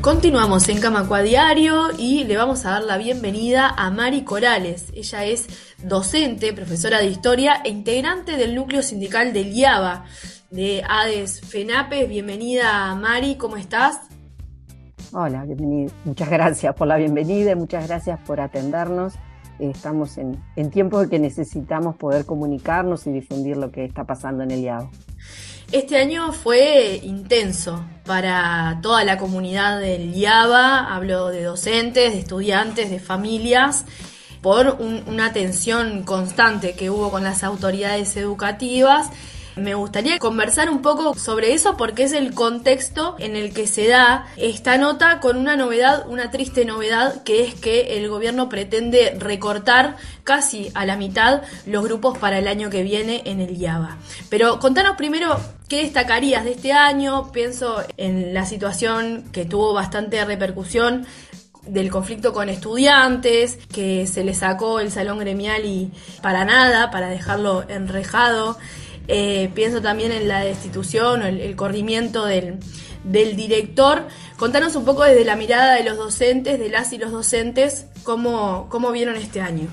Continuamos en Camacua Diario y le vamos a dar la bienvenida a Mari Corales. Ella es docente, profesora de historia e integrante del núcleo sindical del IABA de ADES FENAPES. Bienvenida Mari, ¿cómo estás? Hola, bienvenida. Muchas gracias por la bienvenida y muchas gracias por atendernos. Estamos en, en tiempos en que necesitamos poder comunicarnos y difundir lo que está pasando en el IABA. Este año fue intenso para toda la comunidad del IABA, hablo de docentes, de estudiantes, de familias, por una tensión constante que hubo con las autoridades educativas me gustaría conversar un poco sobre eso porque es el contexto en el que se da esta nota con una novedad, una triste novedad, que es que el gobierno pretende recortar casi a la mitad los grupos para el año que viene en el IABA. Pero contanos primero qué destacarías de este año. Pienso en la situación que tuvo bastante repercusión del conflicto con estudiantes, que se le sacó el salón gremial y para nada, para dejarlo enrejado. Eh, pienso también en la destitución o el, corrimiento del, director. Contanos un poco desde la mirada de los docentes, de las y los docentes, cómo, cómo vieron este año.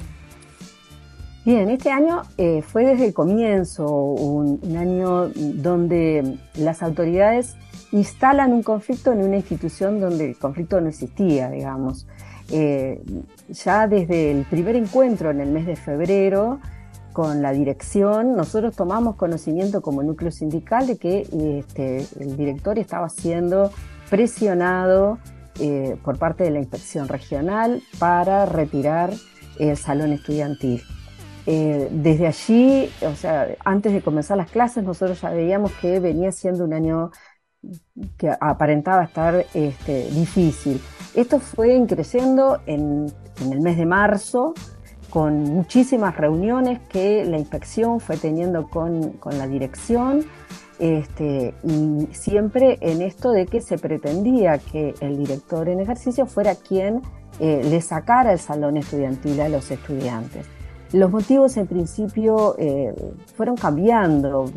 Bien, este año eh, fue desde el comienzo un, año donde las autoridades instalan un conflicto en una institución donde el conflicto no existía, digamos. Eh, ya desde el primer encuentro en el mes de febrero, con la dirección, nosotros tomamos conocimiento como núcleo sindical de que este, el director estaba siendo presionado eh, por parte de la inspección regional para retirar el salón estudiantil. Eh, desde allí, o sea, antes de comenzar las clases, nosotros ya veíamos que venía siendo un año que aparentaba estar este, difícil. Esto fue creciendo en, el mes de marzo, con muchísimas reuniones que la inspección fue teniendo con, la dirección este, y siempre en esto de que se pretendía que el director en ejercicio fuera quien eh, le sacara el salón estudiantil a los estudiantes. Los motivos en principio eh, fueron cambiando,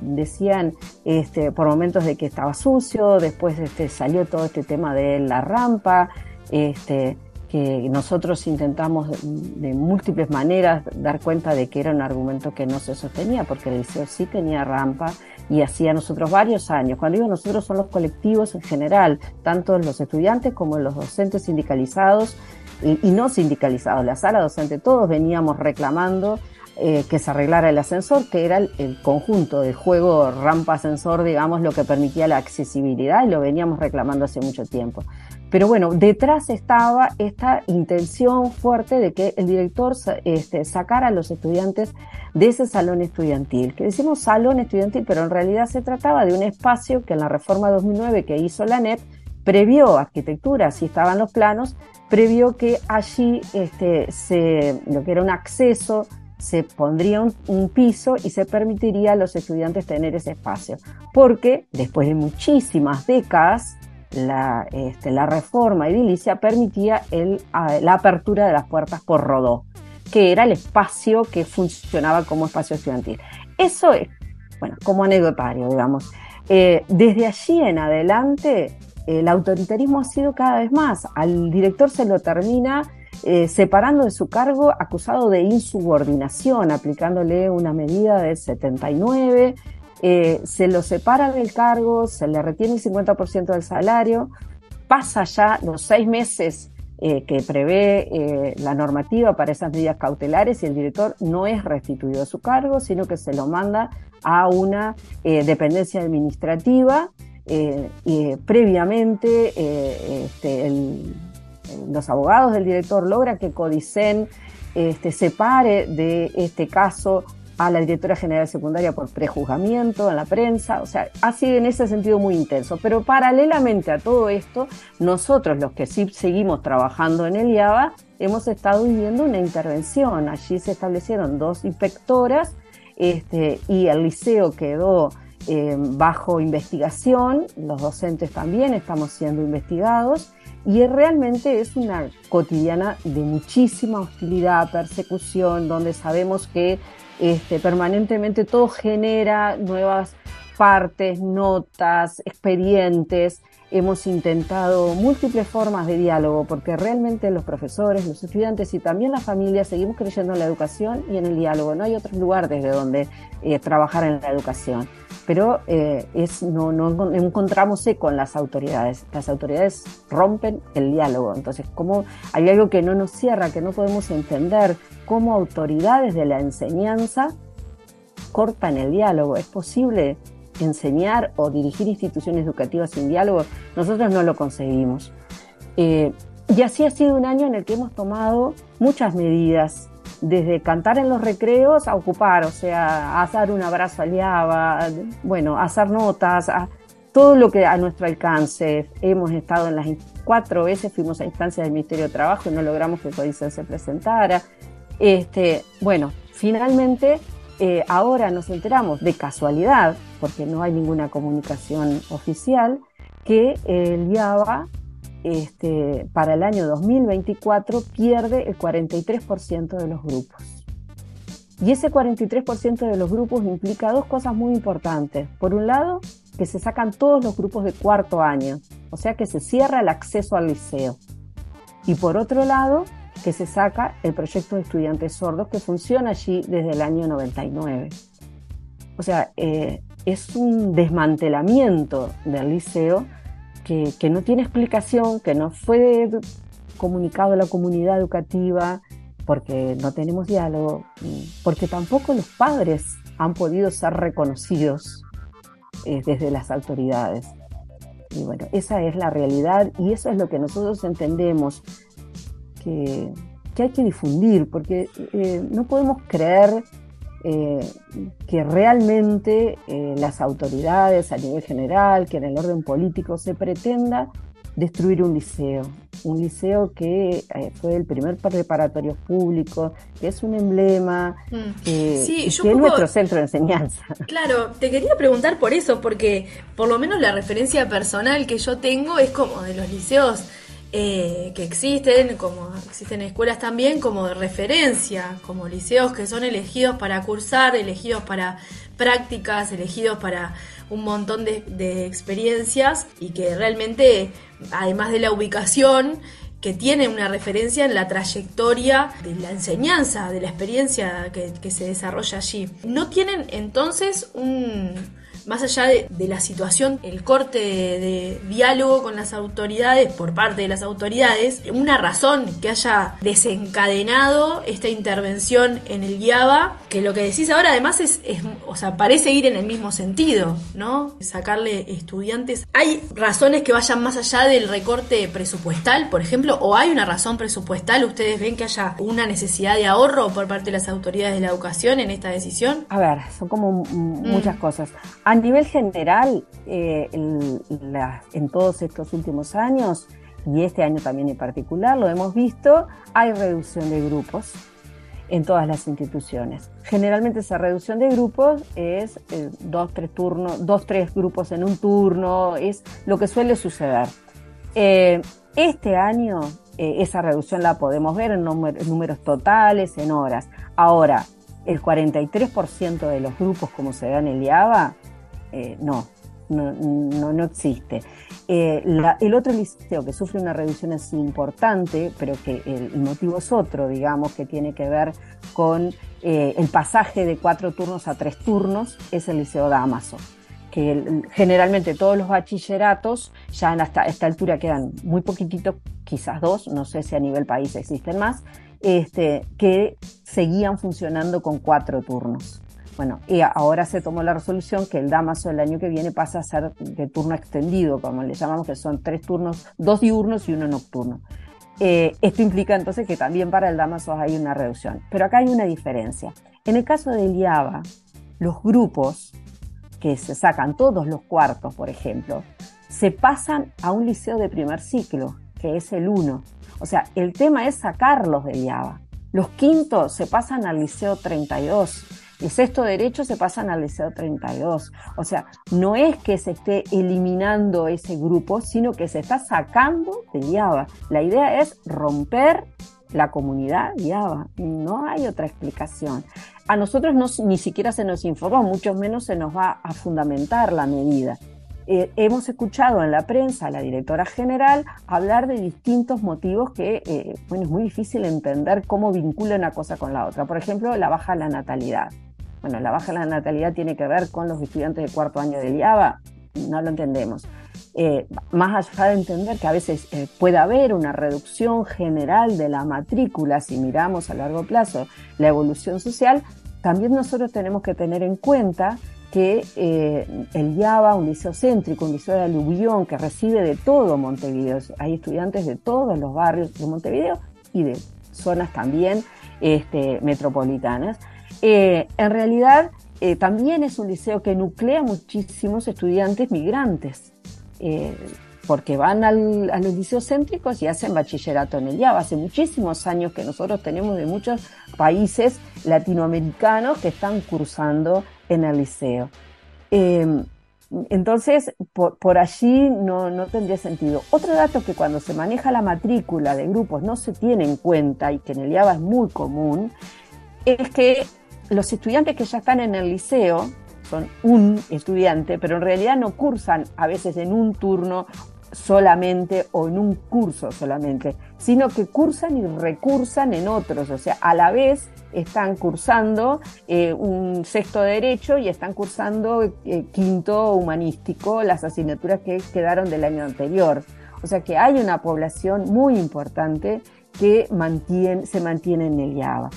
decían este, por momentos de que estaba sucio, después este, salió todo este tema de la rampa, este, que nosotros intentamos de múltiples maneras dar cuenta de que era un argumento que no se sostenía, porque el liceo sí tenía rampa y hacía nosotros varios años. Cuando digo nosotros son los colectivos en general, tanto los estudiantes como los docentes sindicalizados y, no sindicalizados, la sala docente, todos veníamos reclamando eh, que se arreglara el ascensor, que era el, conjunto de juego rampa-ascensor, digamos, lo que permitía la accesibilidad y lo veníamos reclamando hace mucho tiempo. Pero bueno, detrás estaba esta intención fuerte de que el director este, sacara a los estudiantes de ese salón estudiantil, que decimos salón estudiantil, pero en realidad se trataba de un espacio que en la reforma 2009 que hizo la NEP previó arquitectura, así estaban los planos, previó que allí este, se, lo que era un acceso se pondría un, piso y se permitiría a los estudiantes tener ese espacio. Porque después de muchísimas décadas, la, este, reforma edilicia permitía el, la apertura de las puertas por rodó, que era el espacio que funcionaba como espacio estudiantil. Eso es, bueno, como anecdotario, digamos. Eh, desde allí en adelante, el autoritarismo ha sido cada vez más. Al director se lo termina eh, separando de su cargo acusado de insubordinación, aplicándole una medida del 79 eh, se lo separa del cargo, se le retiene el 50% del salario, pasa ya los seis meses eh, que prevé la normativa para esas medidas cautelares y el director no es restituido a su cargo, sino que se lo manda a una dependencia administrativa. Y previamente, este, los abogados del director logran que Codicen este, separe de este caso a la directora general secundaria por prejuzgamiento en la prensa, o sea, ha sido en ese sentido muy intenso. Pero paralelamente a todo esto, nosotros los que sí seguimos trabajando en el IABA, hemos estado viviendo una intervención. Allí se establecieron dos inspectoras este, y el liceo quedó eh, bajo investigación, los docentes también estamos siendo investigados y realmente es una cotidiana de muchísima hostilidad, persecución, donde sabemos que este, permanentemente todo genera nuevas partes, notas, expedientes, hemos intentado múltiples formas de diálogo, porque realmente los profesores, los estudiantes y también las familias seguimos creyendo en la educación y en el diálogo. No hay otro lugar desde donde eh, trabajar en la educación. Pero eh, es, no, no, encontramos eco en las autoridades. Las autoridades rompen el diálogo. Entonces, como hay algo que no nos cierra, que no podemos entender, cómo autoridades de la enseñanza cortan el diálogo. ¿Es posible enseñar o dirigir instituciones educativas sin diálogo, nosotros no lo conseguimos. Eh, y así ha sido un año en el que hemos tomado muchas medidas, desde cantar en los recreos a ocupar, o sea, a dar un abrazo al IABA, bueno, a hacer notas, a todo lo que a nuestro alcance. Hemos estado en las cuatro veces, fuimos a instancias del Ministerio de Trabajo y no logramos que Códice se presentara. Este, bueno, finalmente eh, ahora nos enteramos de casualidad, porque no hay ninguna comunicación oficial, que el IABA este, para el año 2024 pierde el 43% de los grupos. Y ese 43% de los grupos implica dos cosas muy importantes. Por un lado, que se sacan todos los grupos de cuarto año, o sea que se cierra el acceso al liceo. Y por otro lado, que se saca el proyecto de estudiantes sordos que funciona allí desde el año 99. O sea, eh, es un desmantelamiento del liceo que, que, no tiene explicación, que no fue comunicado a la comunidad educativa porque no tenemos diálogo, porque tampoco los padres han podido ser reconocidos eh, desde las autoridades. Y bueno, esa es la realidad y eso es lo que nosotros entendemos que, hay que difundir, porque eh, no podemos creer eh, que realmente eh, las autoridades a nivel general, que en el orden político se pretenda destruir un liceo, un liceo que fue el primer preparatorio público, que es un emblema, mm. que, es nuestro centro de enseñanza. Claro, te quería preguntar por eso, porque por lo menos la referencia personal que yo tengo es como de los liceos eh, que existen, como existen escuelas también, como de referencia, como liceos que son elegidos para cursar, elegidos para prácticas, elegidos para un montón de, experiencias y que realmente, además de la ubicación, que tiene una referencia en la trayectoria de la enseñanza, de la experiencia que se desarrolla allí. No tienen entonces un más allá de, la situación, el corte de, diálogo con las autoridades por parte de las autoridades, una razón que haya desencadenado esta intervención en el IABA, que lo que decís ahora además es, o sea, parece ir en el mismo sentido, ¿no? Sacarle estudiantes. ¿Hay razones que vayan más allá del recorte presupuestal, por ejemplo, o hay una razón presupuestal? ¿Ustedes ven que haya una necesidad de ahorro por parte de las autoridades de la educación en esta decisión? A ver, son como muchas mm. cosas. A nivel general, eh, en, todos estos últimos años, y este año también en particular, lo hemos visto, hay reducción de grupos en todas las instituciones. Generalmente esa reducción de grupos es eh, dos, tres turnos, dos, tres grupos en un turno, es lo que suele suceder. Eh, este año esa reducción la podemos ver en, en números totales, en horas. Ahora, el 43% de los grupos, como se da en el IABA, eh, no, no, no, existe. Eh, el otro liceo que sufre una reducción así importante, pero que el, motivo es otro, digamos, que tiene que ver con eh, el pasaje de cuatro turnos a tres turnos, es el liceo Damaso que generalmente todos los bachilleratos ya a esta altura quedan muy poquititos, quizás dos, no sé si a nivel país existen más, este, que seguían funcionando con cuatro turnos. Bueno, y ahora se tomó la resolución que el Damaso el año que viene pasa a ser de turno extendido, como le llamamos, que son tres turnos, dos diurnos y uno nocturno. Eh, esto implica entonces que también para el Damaso hay una reducción. Pero acá hay una diferencia. En el caso del IABA, los grupos que se sacan todos los cuartos, por ejemplo, se pasan a un liceo de primer ciclo, que es el 1. O sea, el tema es sacarlos del IABA. Los quintos se pasan al liceo 32 el sexto derecho se pasan al Liceo 32. O sea, no es que se esté eliminando ese grupo, sino que se está sacando de IABA. La idea es romper la comunidad IABA. No hay otra explicación. a nosotros no, ni siquiera se nos informó, mucho menos se nos va a fundamentar la medida. Eh, hemos escuchado en la prensa a la directora general hablar de distintos motivos que, eh, bueno, es muy difícil entender cómo vincula una cosa con la otra. Por ejemplo, la baja de la natalidad. Bueno, la baja de la natalidad tiene que ver con los estudiantes de cuarto año de IABA, no lo entendemos. Eh, más allá de entender que a veces puede haber una reducción general de la matrícula si miramos a largo plazo la evolución social, también nosotros tenemos que tener en cuenta que eh, el IABA, un liceo céntrico, un liceo de aluvión que recibe de todo Montevideo, hay estudiantes de todos los barrios de Montevideo y de zonas también este, metropolitanas. Eh, en realidad eh, también es un liceo que nuclea muchísimos estudiantes migrantes porque van a los liceos céntricos y hacen bachillerato en el IABA. Hace muchísimos años que nosotros tenemos de muchos países latinoamericanos que están cursando en el liceo. Em, entonces, por, allí no, no, tendría sentido. Otro dato que cuando se maneja la matrícula de grupos no se tiene en cuenta y que en el IABA es muy común, es que los estudiantes que ya están en el liceo son un estudiante, pero en realidad no cursan a veces en un turno solamente o en un curso solamente, sino que cursan y recursan en otros, o sea, a la vez están cursando eh, un sexto derecho y están cursando eh, quinto humanístico, las asignaturas que quedaron del año anterior. O sea que hay una población muy importante que se mantiene en el IABA.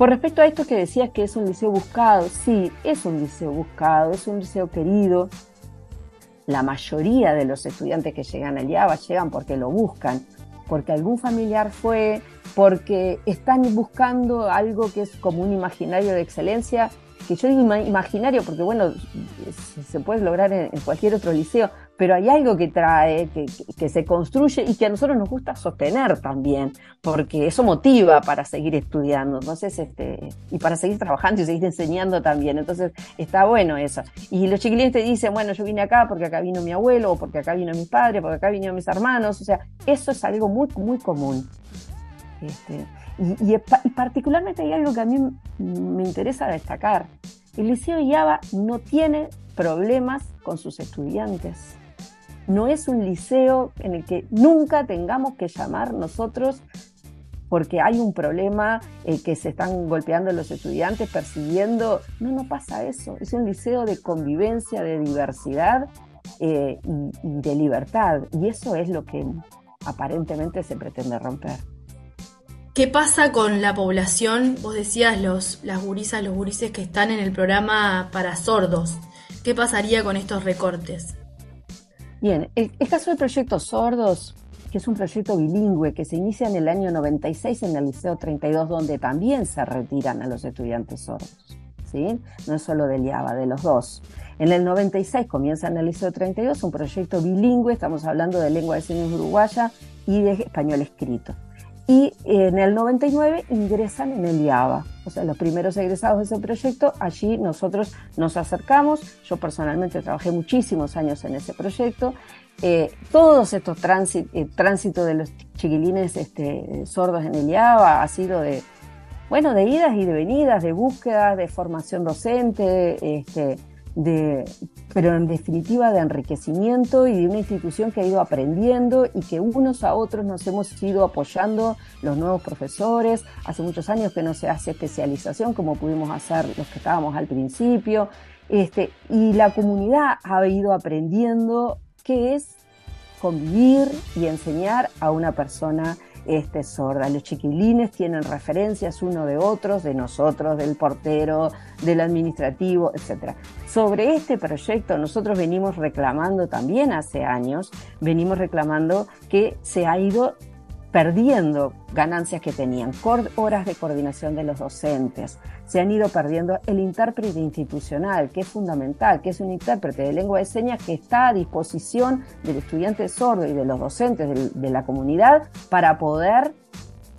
Por respecto a esto que decías que es un liceo buscado, sí, es un liceo buscado, es un liceo querido, la mayoría de los estudiantes que llegan al IABA llegan porque lo buscan, porque algún familiar fue, porque están buscando algo que es como un imaginario de excelencia, que yo digo imaginario porque bueno, se puede lograr en cualquier otro liceo, pero hay algo que trae, que, se construye y que a nosotros nos gusta sostener también, porque eso motiva para seguir estudiando, entonces, este, y para seguir trabajando y seguir enseñando también, entonces está bueno eso. Y los chiquilines dicen, bueno, yo vine acá porque acá vino mi abuelo, o porque acá vino mi padre, porque acá vinieron mis hermanos, o sea, eso es algo muy, muy común. Este, y, y, particularmente hay algo que a mí me interesa destacar. El Liceo Yaba no tiene problemas con sus estudiantes no es un liceo en el que nunca tengamos que llamar nosotros porque hay un problema eh, que se están golpeando los estudiantes, persiguiendo. No, no pasa eso. Es un liceo de convivencia, de diversidad eh, y, de libertad. Y eso es lo que aparentemente se pretende romper. ¿Qué pasa con la población? Vos decías los, las gurisas, los gurises que están en el programa para sordos. ¿Qué pasaría con estos recortes? Bien, el, caso del proyecto Sordos, que es un proyecto bilingüe que se inicia en el año 96 en el Liceo 32, donde también se retiran a los estudiantes sordos. ¿sí? No es solo del IABA, de los dos. En el 96 comienza en el Liceo 32 un proyecto bilingüe, estamos hablando de lengua de signos uruguaya y de español escrito y en el 99 ingresan en el IABA. O sea, los primeros egresados de ese proyecto, allí nosotros nos acercamos. Yo personalmente trabajé muchísimos años en ese proyecto. Eh, todos estos tránsitos eh, de los chiquilines este, sordos en el IABA ha sido de, bueno, de idas y de venidas, de búsquedas, de formación docente, este, de, pero en definitiva de enriquecimiento y de una institución que ha ido aprendiendo y que unos a otros nos hemos ido apoyando los nuevos profesores. Hace muchos años que no se hace especialización como pudimos hacer los que estábamos al principio. Este, y la comunidad ha ido aprendiendo qué es convivir y enseñar a una persona este, sorda. Los chiquilines tienen referencias uno de otros, de nosotros, del portero, del administrativo, etc. Sobre este proyecto nosotros venimos reclamando también hace años, venimos reclamando que se ha ido perdiendo ganancias que tenían, horas de coordinación de los docentes, se han ido perdiendo el intérprete institucional, que es fundamental, que es un intérprete de lengua de señas que está a disposición del estudiante sordo y de los docentes de, la comunidad para poder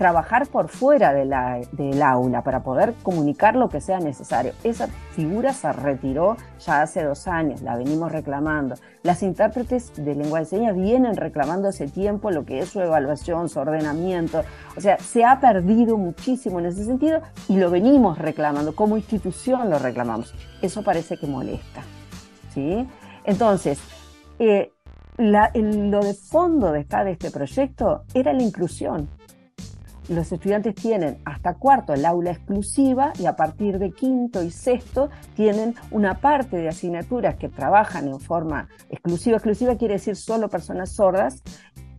trabajar por fuera de la, del aula para poder comunicar lo que sea necesario. Esa figura se retiró ya hace dos años, la venimos reclamando. Las intérpretes de lengua de señas vienen reclamando hace tiempo lo que es su evaluación, su ordenamiento. O sea, se ha perdido muchísimo en ese sentido y lo venimos reclamando, como institución lo reclamamos. Eso parece que molesta. ¿sí? Entonces, eh, lo de fondo de estar de este proyecto era la inclusión los estudiantes tienen hasta cuarto el aula exclusiva y a partir de quinto y sexto tienen una parte de asignaturas que trabajan en forma exclusiva. Exclusiva quiere decir solo personas sordas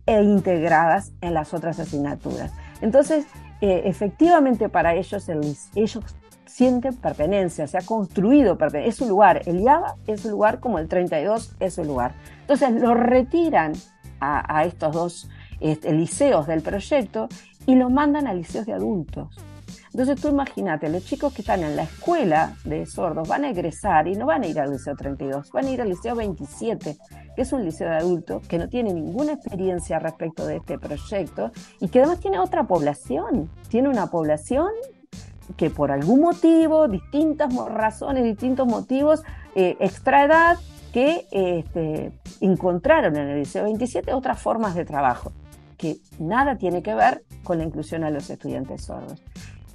e integradas en las otras asignaturas. Entonces, eh, efectivamente para ellos, ellos sienten pertenencia, se ha construido pertenencia, es su lugar. El IABA es su lugar como el 32 es su lugar. Entonces, lo retiran a, estos dos este, liceos del proyecto y los mandan a liceos de adultos. Entonces tú imagínate, los chicos que están en la escuela de sordos van a egresar y no van a ir al liceo 32, van a ir al liceo 27, que es un liceo de adultos que no tiene ninguna experiencia respecto de este proyecto y que además tiene otra población, tiene una población que por algún motivo, distintas razones, distintos motivos, eh, extra edad, que este, encontraron en el liceo 27 otras formas de trabajo que nada tiene que ver con la inclusión a los estudiantes sordos.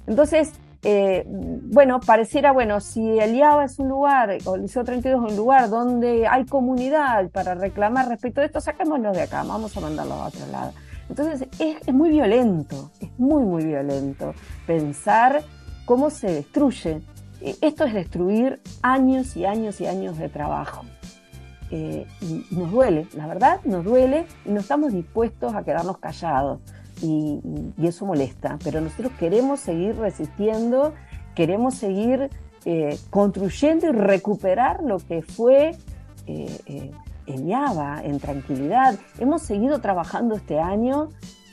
Entonces, eh, bueno, pareciera, bueno, si el IABA es un lugar, o el Liceo 32 es un lugar donde hay comunidad para reclamar respecto de esto, saquémoslo de acá, vamos a mandarlo a otro lado. Entonces, es, es muy violento, es muy, muy violento pensar cómo se destruye. Eh, esto es destruir años y años y años de trabajo. Eh, y nos duele, la verdad nos duele y no estamos dispuestos a quedarnos callados y, eso molesta, pero nosotros queremos seguir resistiendo, queremos seguir eh, construyendo y recuperar lo que fue eh, en Yava, en tranquilidad. Hemos seguido trabajando este año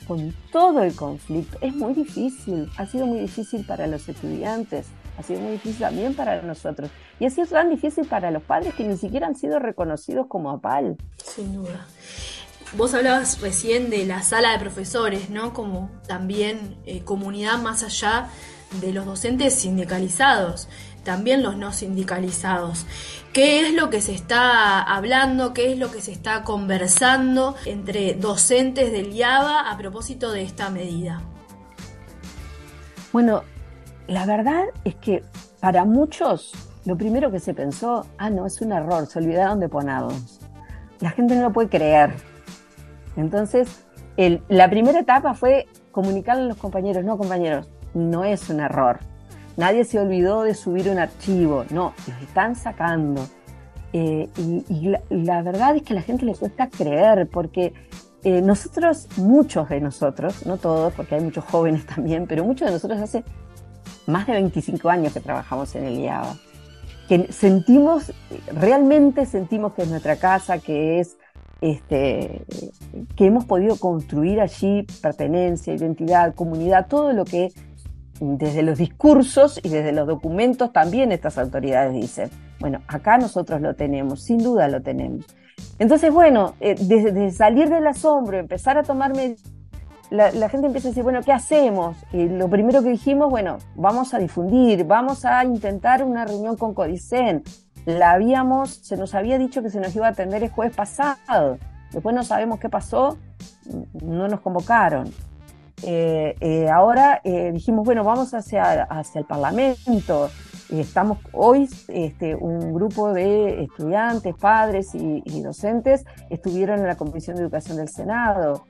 con todo el conflicto. Es muy difícil, ha sido muy difícil para los estudiantes, ha sido muy difícil también para nosotros. Y ha sido tan difícil para los padres que ni siquiera han sido reconocidos como APAL. Sin duda. Vos hablabas recién de la sala de profesores, ¿no? Como también eh, comunidad más allá de los docentes sindicalizados, también los no sindicalizados. ¿Qué es lo que se está hablando? ¿Qué es lo que se está conversando entre docentes del IABA a propósito de esta medida? Bueno, la verdad es que para muchos lo primero que se pensó, ah, no, es un error, se olvidaron de ponerlos. La gente no lo puede creer. Entonces, la primera etapa fue comunicarle a los compañeros, no compañeros, no es un error. Nadie se olvidó de subir un archivo, no, los están sacando. Eh, y, la, verdad es que a la gente le cuesta creer, porque eh, nosotros, muchos de nosotros, no todos, porque hay muchos jóvenes también, pero muchos de nosotros hace más de 25 años que trabajamos en el IABA, que sentimos, realmente sentimos que es nuestra casa, que es este, que hemos podido construir allí pertenencia, identidad, comunidad, todo lo que desde los discursos y desde los documentos también estas autoridades dicen. Bueno, acá nosotros lo tenemos, sin duda lo tenemos. Entonces, bueno, eh, desde, salir del asombro, empezar a tomar medidas la, gente empieza a decir, bueno, ¿qué hacemos? Y lo primero que dijimos, bueno, vamos a difundir, vamos a intentar una reunión con Codicen. La habíamos, se nos había dicho que se nos iba a atender el jueves pasado. Después no sabemos qué pasó, no nos convocaron. Eh, eh, ahora eh, dijimos, bueno, vamos hacia, hacia el Parlamento. Estamos hoy, este, un grupo de estudiantes, padres y, docentes estuvieron en la Comisión de Educación del Senado.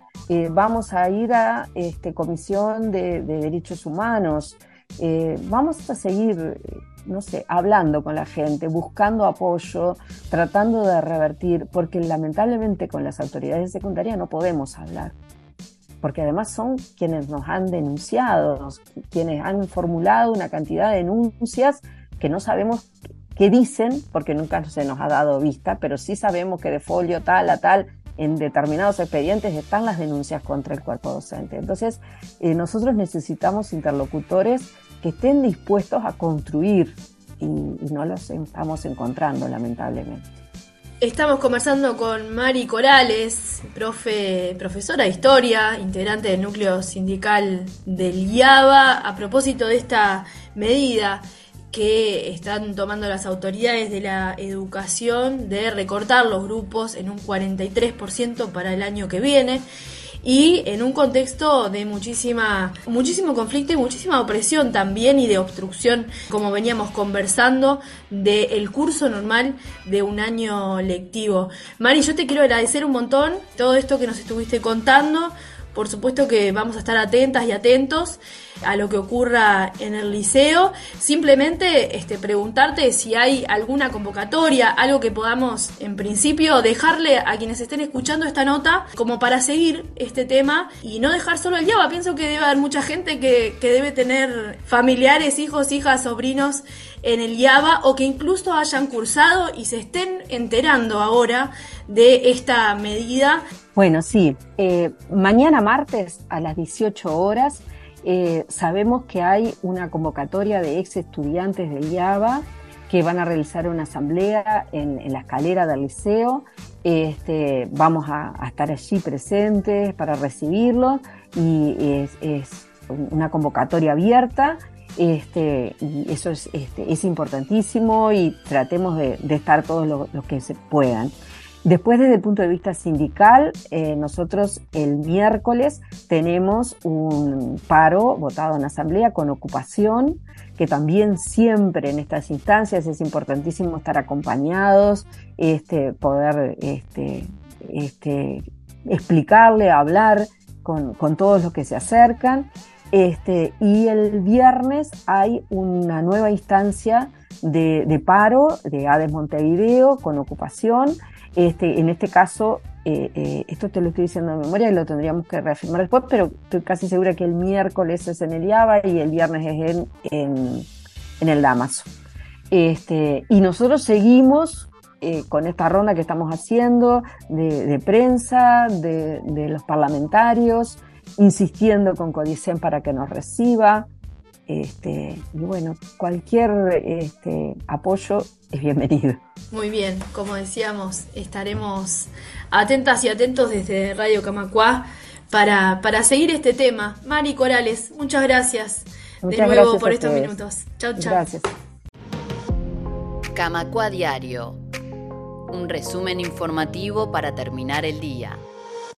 Vamos a ir a este, Comisión de, Derechos Humanos, vamos a seguir, no sé, hablando con la gente, buscando apoyo, tratando de revertir, porque lamentablemente con las autoridades de secundaria no podemos hablar, porque además son quienes nos han denunciado, quienes han formulado una cantidad de denuncias que no sabemos qué dicen, porque nunca se nos ha dado vista, pero sí sabemos que de folio tal a tal en determinados expedientes están las denuncias contra el cuerpo docente. Entonces, eh, nosotros necesitamos interlocutores que estén dispuestos a construir y, no los estamos encontrando, lamentablemente. Estamos conversando con Mari Corales, profe, profesora de historia, integrante del núcleo sindical del IABA, a propósito de esta medida que están tomando las autoridades de la educación de recortar los grupos en un 43% para el año que viene y en un contexto de muchísima, muchísimo conflicto y muchísima opresión también y de obstrucción, como veníamos conversando, del curso normal de un año lectivo. Mari, yo te quiero agradecer un montón todo esto que nos estuviste contando. Por supuesto que vamos a estar atentas y atentos a lo que ocurra en el liceo. Simplemente este, preguntarte si hay alguna convocatoria, algo que podamos en principio dejarle a quienes estén escuchando esta nota como para seguir este tema y no dejar solo el YABA. Pienso que debe haber mucha gente que, que debe tener familiares, hijos, hijas, sobrinos en el YABA o que incluso hayan cursado y se estén enterando ahora de esta medida. Bueno, sí, eh, mañana martes a las 18 horas eh, sabemos que hay una convocatoria de ex estudiantes del IABA que van a realizar una asamblea en, la escalera del liceo. Este, vamos a, estar allí presentes para recibirlo y es, una convocatoria abierta. Este, y eso es, este, es importantísimo y tratemos de, estar todos los que se puedan. Después, desde el punto de vista sindical, eh, nosotros el miércoles tenemos un paro votado en asamblea con ocupación, que también siempre en estas instancias es importantísimo estar acompañados, este, poder este, este, explicarle, hablar con, todos los que se acercan. Este, y el viernes hay una nueva instancia de, de paro de ADES Montevideo con ocupación este, en este caso, eh, eh, esto te lo estoy diciendo de memoria y lo tendríamos que reafirmar después, pero estoy casi segura que el miércoles es en el IABA y el viernes es en, el Damaso. Este, y nosotros seguimos eh, con esta ronda que estamos haciendo de, prensa, de, los parlamentarios, insistiendo con Codicen para que nos reciba. Este, y bueno, cualquier este, apoyo es bienvenido. Muy bien, como decíamos, estaremos atentas y atentos desde Radio Camacuá para, para seguir este tema. Mari Corales, muchas gracias de nuevo por estos minutos. Chao, chao. Gracias. Camacuá Diario, un resumen informativo para terminar el día.